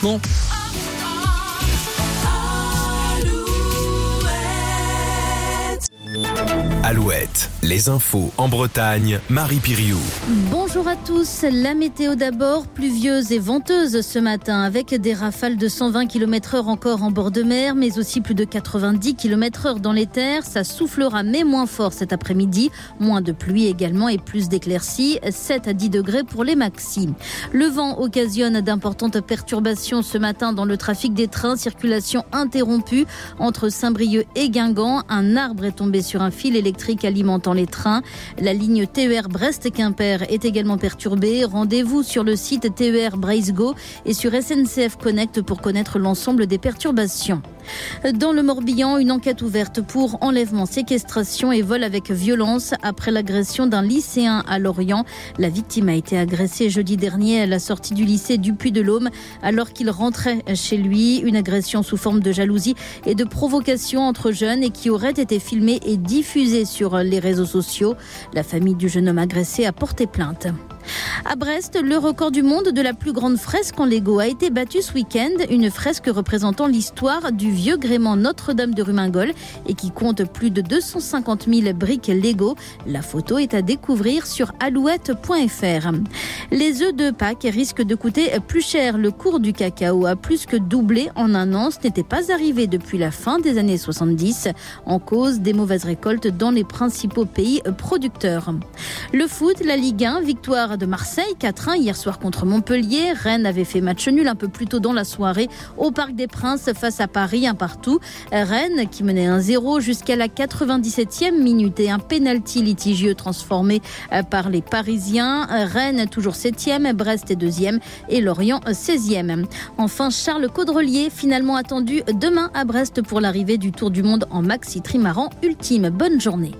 Bon. Alouette, les infos en Bretagne, Marie Piriou. Bonjour à tous. La météo d'abord, pluvieuse et venteuse ce matin avec des rafales de 120 km heure encore en bord de mer, mais aussi plus de 90 km heure dans les terres. Ça soufflera mais moins fort cet après-midi. Moins de pluie également et plus d'éclaircies. 7 à 10 degrés pour les maxi. Le vent occasionne d'importantes perturbations ce matin dans le trafic des trains. Circulation interrompue entre Saint-Brieuc et Guingamp. Un arbre est tombé sur un fil électrique alimentant les trains. La ligne TER Brest-Quimper est également perturbée. Rendez-vous sur le site TER Go et sur SNCF Connect pour connaître l'ensemble des perturbations. Dans le Morbihan, une enquête ouverte pour enlèvement, séquestration et vol avec violence après l'agression d'un lycéen à Lorient. La victime a été agressée jeudi dernier à la sortie du lycée du Puy-de-L'Aume alors qu'il rentrait chez lui. Une agression sous forme de jalousie et de provocation entre jeunes et qui aurait été filmée et diffusée sur les réseaux sociaux. La famille du jeune homme agressé a porté plainte. À Brest, le record du monde de la plus grande fresque en Lego a été battu ce week-end. Une fresque représentant l'histoire du vieux gréement Notre-Dame de Rumingol et qui compte plus de 250 000 briques Lego. La photo est à découvrir sur alouette.fr. Les œufs de Pâques risquent de coûter plus cher. Le cours du cacao a plus que doublé en un an. Ce n'était pas arrivé depuis la fin des années 70 en cause des mauvaises récoltes dans les principaux pays producteurs. Le foot, la Ligue 1, victoire de Marseille, 4-1 hier soir contre Montpellier. Rennes avait fait match nul un peu plus tôt dans la soirée au Parc des Princes face à Paris, un partout. Rennes qui menait 1-0 jusqu'à la 97e minute et un pénalty litigieux transformé euh, par les Parisiens. Rennes toujours 7e, Brest est 2e et Lorient 16e. Enfin, Charles Caudrelier, finalement attendu demain à Brest pour l'arrivée du Tour du Monde en maxi trimaran ultime. Bonne journée.